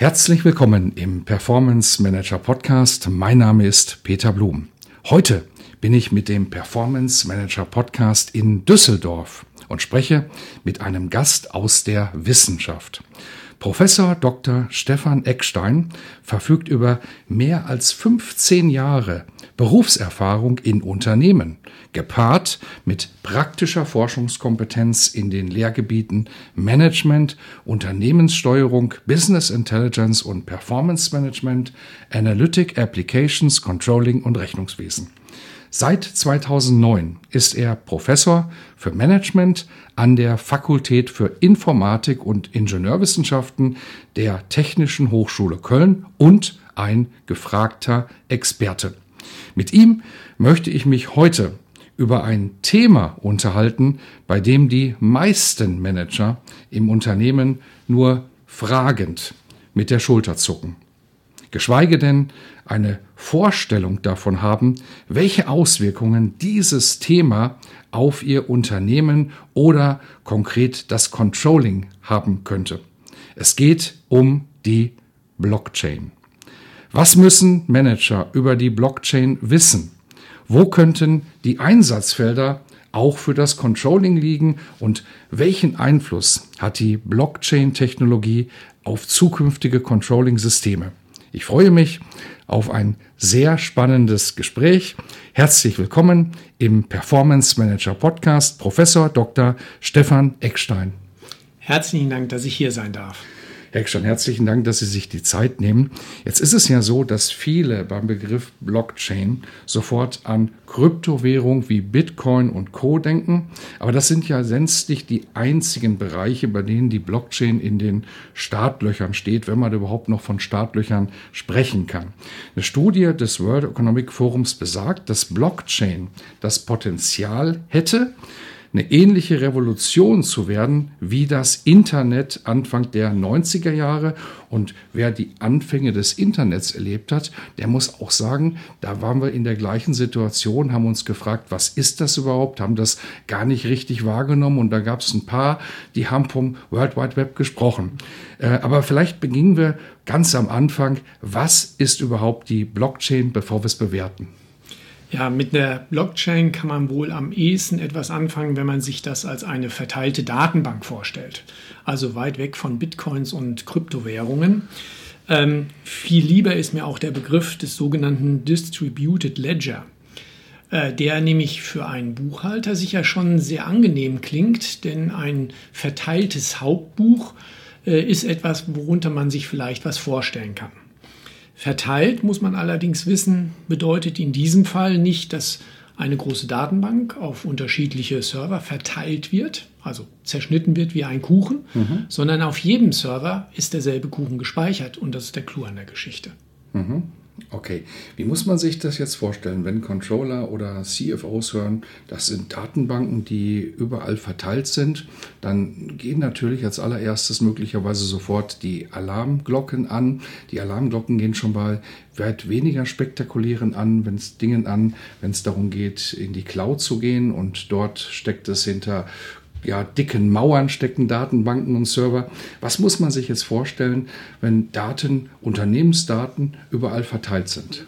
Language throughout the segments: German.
Herzlich willkommen im Performance Manager Podcast. Mein Name ist Peter Blum. Heute bin ich mit dem Performance Manager Podcast in Düsseldorf und spreche mit einem Gast aus der Wissenschaft. Professor Dr. Stefan Eckstein verfügt über mehr als 15 Jahre Berufserfahrung in Unternehmen, gepaart mit praktischer Forschungskompetenz in den Lehrgebieten Management, Unternehmenssteuerung, Business Intelligence und Performance Management, Analytic Applications, Controlling und Rechnungswesen. Seit 2009 ist er Professor für Management an der Fakultät für Informatik und Ingenieurwissenschaften der Technischen Hochschule Köln und ein gefragter Experte. Mit ihm möchte ich mich heute über ein Thema unterhalten, bei dem die meisten Manager im Unternehmen nur fragend mit der Schulter zucken geschweige denn eine Vorstellung davon haben, welche Auswirkungen dieses Thema auf ihr Unternehmen oder konkret das Controlling haben könnte. Es geht um die Blockchain. Was müssen Manager über die Blockchain wissen? Wo könnten die Einsatzfelder auch für das Controlling liegen und welchen Einfluss hat die Blockchain-Technologie auf zukünftige Controlling-Systeme? Ich freue mich auf ein sehr spannendes Gespräch. Herzlich willkommen im Performance Manager Podcast, Professor Dr. Stefan Eckstein. Herzlichen Dank, dass ich hier sein darf. Herr Eckstein, herzlichen Dank, dass Sie sich die Zeit nehmen. Jetzt ist es ja so, dass viele beim Begriff Blockchain sofort an Kryptowährung wie Bitcoin und Co. denken. Aber das sind ja letztlich die einzigen Bereiche, bei denen die Blockchain in den Startlöchern steht, wenn man überhaupt noch von Startlöchern sprechen kann. Eine Studie des World Economic Forums besagt, dass Blockchain das Potenzial hätte, eine ähnliche Revolution zu werden wie das Internet Anfang der 90er Jahre. Und wer die Anfänge des Internets erlebt hat, der muss auch sagen, da waren wir in der gleichen Situation, haben uns gefragt, was ist das überhaupt, haben das gar nicht richtig wahrgenommen. Und da gab es ein paar, die haben vom World Wide Web gesprochen. Äh, aber vielleicht beginnen wir ganz am Anfang. Was ist überhaupt die Blockchain, bevor wir es bewerten? Ja, mit der Blockchain kann man wohl am ehesten etwas anfangen, wenn man sich das als eine verteilte Datenbank vorstellt. Also weit weg von Bitcoins und Kryptowährungen. Ähm, viel lieber ist mir auch der Begriff des sogenannten Distributed Ledger, äh, der nämlich für einen Buchhalter sicher schon sehr angenehm klingt, denn ein verteiltes Hauptbuch äh, ist etwas, worunter man sich vielleicht was vorstellen kann. Verteilt muss man allerdings wissen, bedeutet in diesem Fall nicht, dass eine große Datenbank auf unterschiedliche Server verteilt wird, also zerschnitten wird wie ein Kuchen, mhm. sondern auf jedem Server ist derselbe Kuchen gespeichert und das ist der Clou an der Geschichte. Mhm. Okay, wie muss man sich das jetzt vorstellen, wenn Controller oder CFOs hören, das sind Datenbanken, die überall verteilt sind, dann gehen natürlich als allererstes möglicherweise sofort die Alarmglocken an. Die Alarmglocken gehen schon mal weit weniger spektakulären an, wenn es Dingen an, wenn es darum geht, in die Cloud zu gehen und dort steckt es hinter ja, dicken Mauern stecken Datenbanken und Server. Was muss man sich jetzt vorstellen, wenn Daten, Unternehmensdaten überall verteilt sind?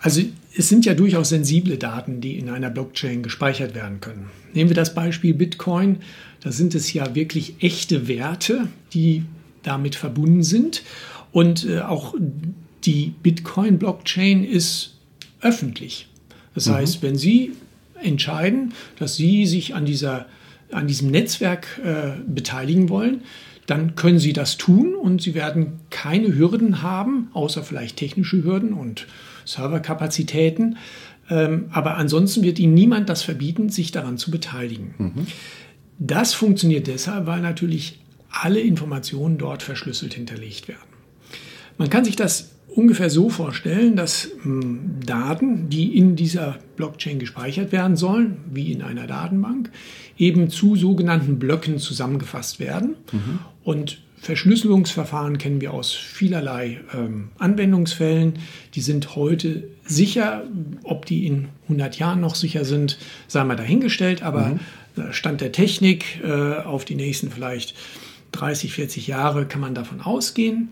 Also es sind ja durchaus sensible Daten, die in einer Blockchain gespeichert werden können. Nehmen wir das Beispiel Bitcoin. Da sind es ja wirklich echte Werte, die damit verbunden sind. Und äh, auch die Bitcoin-Blockchain ist öffentlich. Das mhm. heißt, wenn Sie entscheiden, dass Sie sich an dieser an diesem Netzwerk äh, beteiligen wollen, dann können Sie das tun und Sie werden keine Hürden haben, außer vielleicht technische Hürden und Serverkapazitäten, Ähm, aber ansonsten wird Ihnen niemand das verbieten, sich daran zu beteiligen. Mhm. Das funktioniert deshalb, weil natürlich alle Informationen dort verschlüsselt hinterlegt werden. Man kann sich das ungefähr so vorstellen, dass hm, Daten, die in dieser Blockchain gespeichert werden sollen, wie in einer Datenbank, eben zu sogenannten Blöcken zusammengefasst werden. Mhm. Und Verschlüsselungsverfahren kennen wir aus vielerlei ähm, Anwendungsfällen. Die sind heute sicher. Ob die in 100 Jahren noch sicher sind, sei mal dahingestellt. Aber mhm. Stand der Technik äh, auf die nächsten vielleicht 30, 40 Jahre kann man davon ausgehen.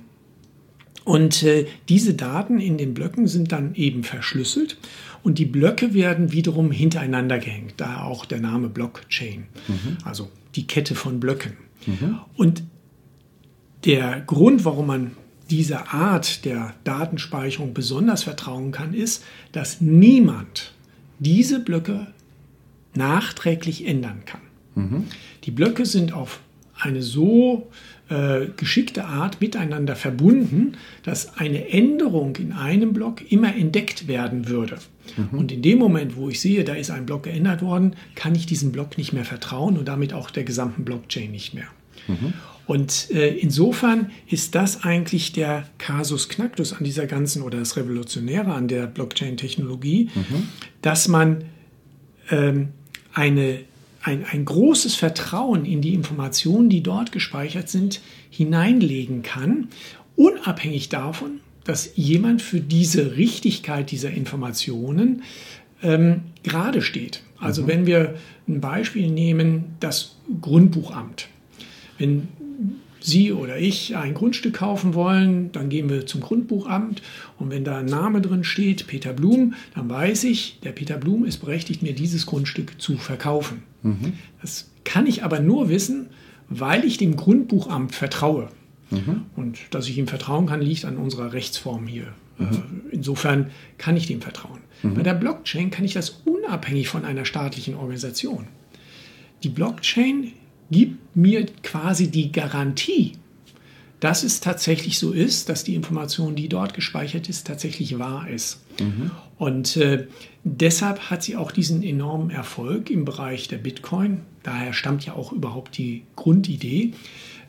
Und äh, diese Daten in den Blöcken sind dann eben verschlüsselt und die Blöcke werden wiederum hintereinander gehängt, da auch der Name Blockchain, mhm. also die Kette von Blöcken. Mhm. Und der Grund, warum man dieser Art der Datenspeicherung besonders vertrauen kann, ist, dass niemand diese Blöcke nachträglich ändern kann. Mhm. Die Blöcke sind auf eine so äh, geschickte Art miteinander verbunden, dass eine Änderung in einem Block immer entdeckt werden würde. Mhm. Und in dem Moment, wo ich sehe, da ist ein Block geändert worden, kann ich diesem Block nicht mehr vertrauen und damit auch der gesamten Blockchain nicht mehr. Mhm. Und äh, insofern ist das eigentlich der Kasus Knacktus an dieser ganzen oder das Revolutionäre an der Blockchain-Technologie, mhm. dass man ähm, eine, ein, ein großes Vertrauen in die Informationen, die dort gespeichert sind, hineinlegen kann, unabhängig davon, dass jemand für diese Richtigkeit dieser Informationen ähm, gerade steht. Also mhm. wenn wir ein Beispiel nehmen, das Grundbuchamt. Wenn Sie oder ich ein Grundstück kaufen wollen, dann gehen wir zum Grundbuchamt und wenn da ein Name drin steht, Peter Blum, dann weiß ich, der Peter Blum ist berechtigt, mir dieses Grundstück zu verkaufen. Mhm. Das kann ich aber nur wissen, weil ich dem Grundbuchamt vertraue. Mhm. Und dass ich ihm vertrauen kann, liegt an unserer Rechtsform hier. Mhm. Äh, insofern kann ich dem vertrauen. Mhm. Bei der Blockchain kann ich das unabhängig von einer staatlichen Organisation. Die Blockchain gibt mir quasi die Garantie, dass es tatsächlich so ist, dass die Information, die dort gespeichert ist, tatsächlich wahr ist. Mhm. Und äh, deshalb hat sie auch diesen enormen Erfolg im Bereich der Bitcoin. Daher stammt ja auch überhaupt die Grundidee.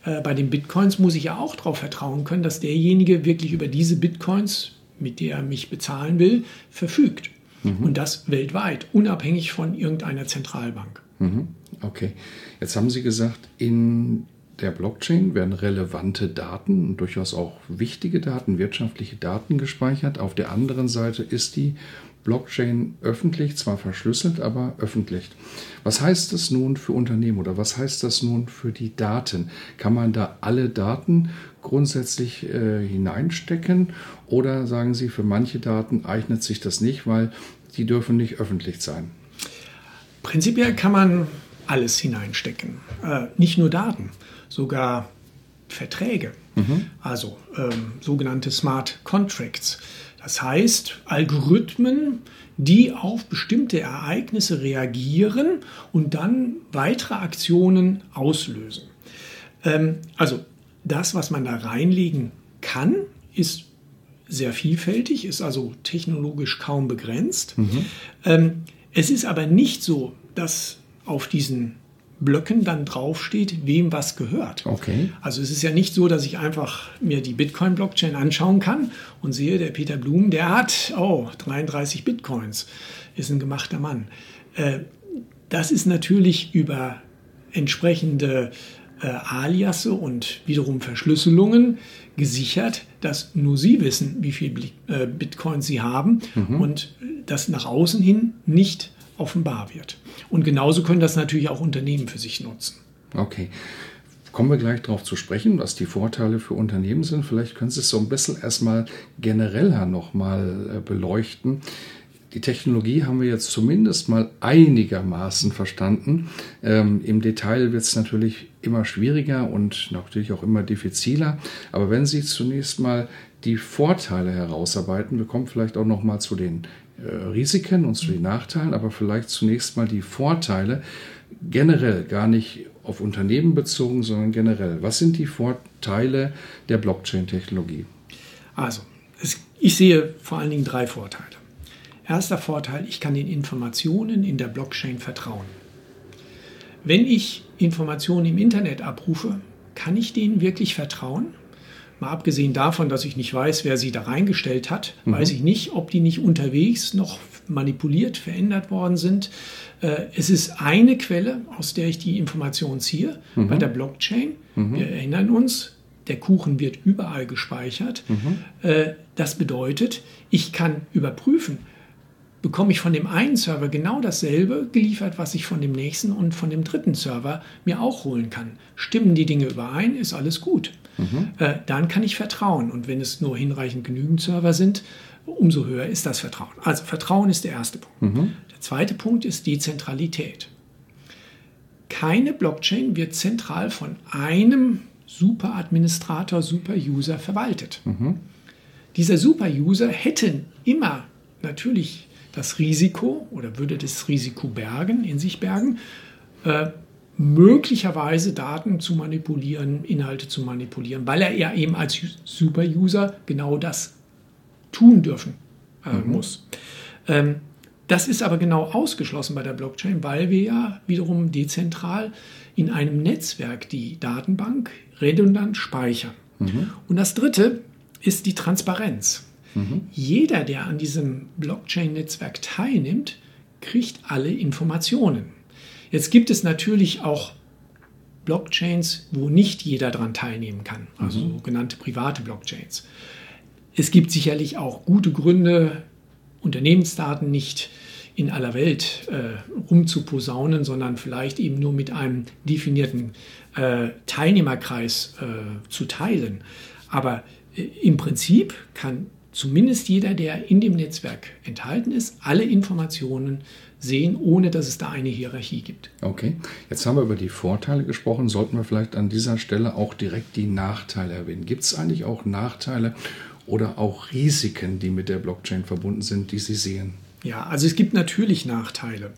Äh, bei den Bitcoins muss ich ja auch darauf vertrauen können, dass derjenige wirklich über diese Bitcoins, mit der er mich bezahlen will, verfügt. Mhm. Und das weltweit, unabhängig von irgendeiner Zentralbank. Mhm. Okay. Jetzt haben Sie gesagt, in der Blockchain werden relevante Daten und durchaus auch wichtige Daten, wirtschaftliche Daten gespeichert. Auf der anderen Seite ist die Blockchain öffentlich, zwar verschlüsselt, aber öffentlich. Was heißt das nun für Unternehmen oder was heißt das nun für die Daten? Kann man da alle Daten grundsätzlich äh, hineinstecken oder sagen Sie, für manche Daten eignet sich das nicht, weil die dürfen nicht öffentlich sein? Prinzipiell kann man alles hineinstecken. Äh, nicht nur Daten, sogar Verträge, mhm. also ähm, sogenannte Smart Contracts. Das heißt, Algorithmen, die auf bestimmte Ereignisse reagieren und dann weitere Aktionen auslösen. Ähm, also das, was man da reinlegen kann, ist sehr vielfältig, ist also technologisch kaum begrenzt. Mhm. Ähm, es ist aber nicht so, dass auf diesen Blöcken dann draufsteht, wem was gehört. Okay. Also es ist ja nicht so, dass ich einfach mir die Bitcoin-Blockchain anschauen kann und sehe, der Peter Blum, der hat, oh, 33 Bitcoins, ist ein gemachter Mann. Äh, das ist natürlich über entsprechende äh, Aliasse und wiederum Verschlüsselungen gesichert, dass nur Sie wissen, wie viel äh, Bitcoins Sie haben mhm. und das nach außen hin nicht offenbar wird. Und genauso können das natürlich auch Unternehmen für sich nutzen. Okay. Kommen wir gleich darauf zu sprechen, was die Vorteile für Unternehmen sind. Vielleicht können Sie es so ein bisschen erstmal genereller nochmal äh, beleuchten. Die Technologie haben wir jetzt zumindest mal einigermaßen verstanden. Ähm, Im Detail wird es natürlich immer schwieriger und natürlich auch immer diffiziler. Aber wenn Sie zunächst mal die Vorteile herausarbeiten, wir kommen vielleicht auch noch mal zu den äh, Risiken und zu den Nachteilen, aber vielleicht zunächst mal die Vorteile generell, gar nicht auf Unternehmen bezogen, sondern generell. Was sind die Vorteile der Blockchain-Technologie? Also, es, ich sehe vor allen Dingen drei Vorteile. Erster Vorteil, ich kann den Informationen in der Blockchain vertrauen. Wenn ich Informationen im Internet abrufe, kann ich denen wirklich vertrauen? Mal abgesehen davon, dass ich nicht weiß, wer sie da reingestellt hat, mhm. weiß ich nicht, ob die nicht unterwegs noch manipuliert, verändert worden sind. Äh, es ist eine Quelle, aus der ich die Informationen ziehe, mhm. bei der Blockchain. Mhm. Wir erinnern uns, der Kuchen wird überall gespeichert. Mhm. Äh, das bedeutet, ich kann überprüfen, bekomme ich von dem einen Server genau dasselbe geliefert, was ich von dem nächsten und von dem dritten Server mir auch holen kann. Stimmen die Dinge überein, ist alles gut. Mhm. Äh, dann kann ich vertrauen. Und wenn es nur hinreichend genügend Server sind, umso höher ist das Vertrauen. Also Vertrauen ist der erste Punkt. Mhm. Der zweite Punkt ist Dezentralität. Keine Blockchain wird zentral von einem Superadministrator, Super-User verwaltet. Mhm. Dieser Super-User hätte immer natürlich das Risiko oder würde das Risiko bergen, in sich bergen, äh, möglicherweise Daten zu manipulieren, Inhalte zu manipulieren, weil er ja eben als Super-User genau das tun dürfen äh, mhm. muss. Ähm, das ist aber genau ausgeschlossen bei der Blockchain, weil wir ja wiederum dezentral in einem Netzwerk die Datenbank redundant speichern. Mhm. Und das Dritte ist die Transparenz. Mhm. Jeder, der an diesem Blockchain-Netzwerk teilnimmt, kriegt alle Informationen. Jetzt gibt es natürlich auch Blockchains, wo nicht jeder daran teilnehmen kann, also mhm. sogenannte private Blockchains. Es gibt sicherlich auch gute Gründe, Unternehmensdaten nicht in aller Welt äh, rumzuposaunen, sondern vielleicht eben nur mit einem definierten äh, Teilnehmerkreis äh, zu teilen. Aber äh, im Prinzip kann zumindest jeder, der in dem Netzwerk enthalten ist, alle Informationen sehen, ohne dass es da eine Hierarchie gibt. Okay, jetzt haben wir über die Vorteile gesprochen. Sollten wir vielleicht an dieser Stelle auch direkt die Nachteile erwähnen? Gibt es eigentlich auch Nachteile oder auch Risiken, die mit der Blockchain verbunden sind, die Sie sehen? Ja, also es gibt natürlich Nachteile.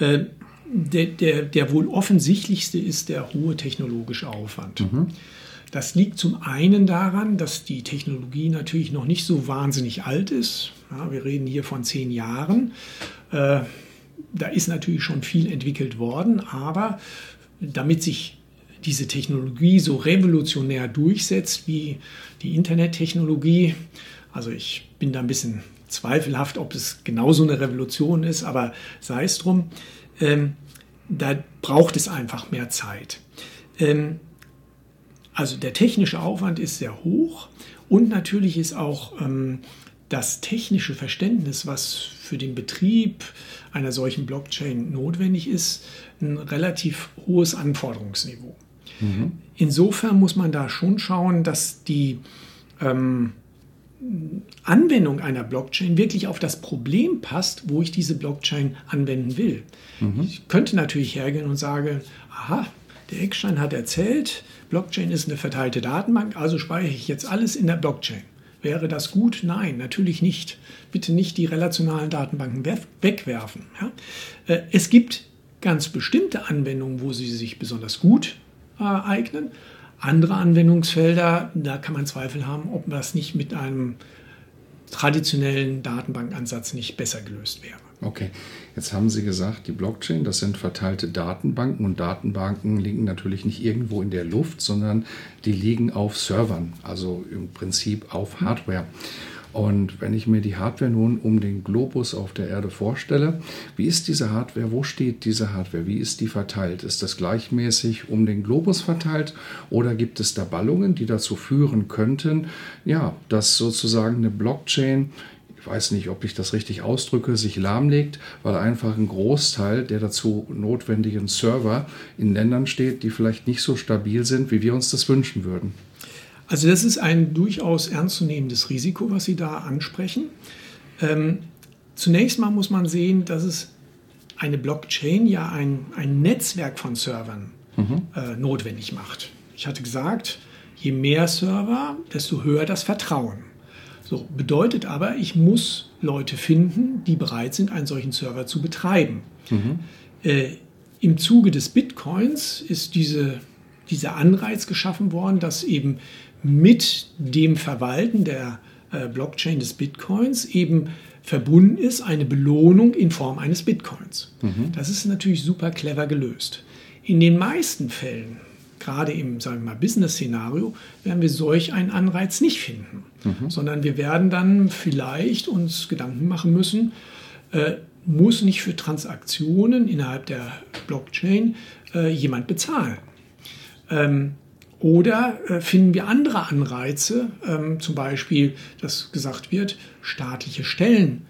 Äh, der, der, der wohl offensichtlichste ist der hohe technologische Aufwand. Mhm. Das liegt zum einen daran, dass die Technologie natürlich noch nicht so wahnsinnig alt ist. Ja, wir reden hier von zehn Jahren. Äh, da ist natürlich schon viel entwickelt worden, aber damit sich diese Technologie so revolutionär durchsetzt wie die Internettechnologie, also ich bin da ein bisschen zweifelhaft, ob es genauso eine Revolution ist, aber sei es drum, ähm, da braucht es einfach mehr Zeit. Ähm, also der technische Aufwand ist sehr hoch und natürlich ist auch ähm, das technische Verständnis, was für den Betrieb einer solchen Blockchain notwendig ist, ein relativ hohes Anforderungsniveau. Mhm. Insofern muss man da schon schauen, dass die ähm, Anwendung einer Blockchain wirklich auf das Problem passt, wo ich diese Blockchain anwenden will. Mhm. Ich könnte natürlich hergehen und sagen, aha, der Eckstein hat erzählt, Blockchain ist eine verteilte Datenbank, also speichere ich jetzt alles in der Blockchain. Wäre das gut? Nein, natürlich nicht. Bitte nicht die relationalen Datenbanken wegwerfen. Ja? Äh, es gibt ganz bestimmte Anwendungen, wo sie sich besonders gut äh, eignen. Andere Anwendungsfelder, da kann man Zweifel haben, ob das nicht mit einem traditionellen Datenbankansatz nicht besser gelöst wäre. Okay, jetzt haben Sie gesagt, die Blockchain, das sind verteilte Datenbanken und Datenbanken liegen natürlich nicht irgendwo in der Luft, sondern die liegen auf Servern, also im Prinzip auf Hardware. Und wenn ich mir die Hardware nun um den Globus auf der Erde vorstelle, wie ist diese Hardware, wo steht diese Hardware, wie ist die verteilt? Ist das gleichmäßig um den Globus verteilt oder gibt es da Ballungen, die dazu führen könnten, ja, dass sozusagen eine Blockchain ich weiß nicht, ob ich das richtig ausdrücke, sich lahmlegt, weil einfach ein Großteil der dazu notwendigen Server in Ländern steht, die vielleicht nicht so stabil sind, wie wir uns das wünschen würden. Also das ist ein durchaus ernstzunehmendes Risiko, was Sie da ansprechen. Ähm, zunächst mal muss man sehen, dass es eine Blockchain ja ein, ein Netzwerk von Servern mhm. äh, notwendig macht. Ich hatte gesagt, je mehr Server, desto höher das Vertrauen. So, bedeutet aber, ich muss Leute finden, die bereit sind, einen solchen Server zu betreiben. Mhm. Äh, Im Zuge des Bitcoins ist diese, dieser Anreiz geschaffen worden, dass eben mit dem Verwalten der äh, Blockchain des Bitcoins eben verbunden ist eine Belohnung in Form eines Bitcoins. Mhm. Das ist natürlich super clever gelöst. In den meisten Fällen, gerade im sagen wir mal, Business-Szenario, werden wir solch einen Anreiz nicht finden, mhm. sondern wir werden dann vielleicht uns Gedanken machen müssen, äh, muss nicht für Transaktionen innerhalb der Blockchain äh, jemand bezahlen. Ähm, oder äh, finden wir andere Anreize, ähm, zum Beispiel, dass gesagt wird, staatliche Stellen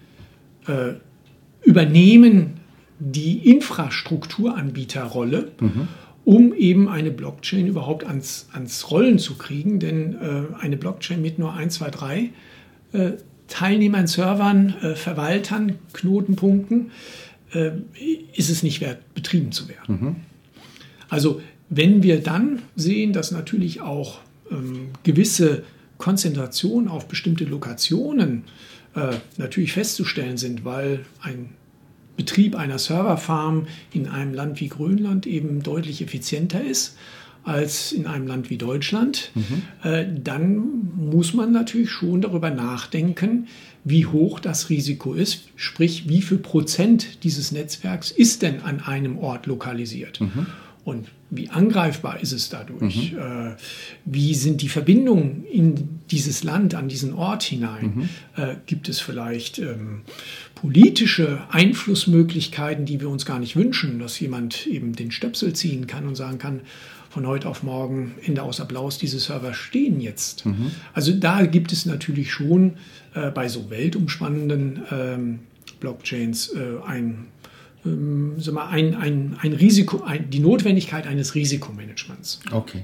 äh, übernehmen die Infrastrukturanbieterrolle, mhm. Um eben eine Blockchain überhaupt ans, ans Rollen zu kriegen. Denn äh, eine Blockchain mit nur 1, 2, 3 äh, Teilnehmern, Servern, äh, Verwaltern, Knotenpunkten äh, ist es nicht wert, betrieben zu werden. Mhm. Also wenn wir dann sehen, dass natürlich auch ähm, gewisse Konzentrationen auf bestimmte Lokationen äh, natürlich festzustellen sind, weil ein Betrieb einer Serverfarm in einem Land wie Grönland eben deutlich effizienter ist als in einem Land wie Deutschland, mhm. äh, dann muss man natürlich schon darüber nachdenken, wie hoch das Risiko ist, sprich wie viel Prozent dieses Netzwerks ist denn an einem Ort lokalisiert. Mhm. Und wie angreifbar ist es dadurch? Mhm. Äh, wie sind die Verbindungen in dieses Land, an diesen Ort hinein? Mhm. Äh, gibt es vielleicht ähm, politische Einflussmöglichkeiten, die wir uns gar nicht wünschen, dass jemand eben den Stöpsel ziehen kann und sagen kann, von heute auf morgen, Ende aus Applaus, diese Server stehen jetzt. Mhm. Also da gibt es natürlich schon äh, bei so weltumspannenden ähm, Blockchains äh, ein ähm, ein, ein, ein Risiko, ein, die Notwendigkeit eines Risikomanagements. Okay.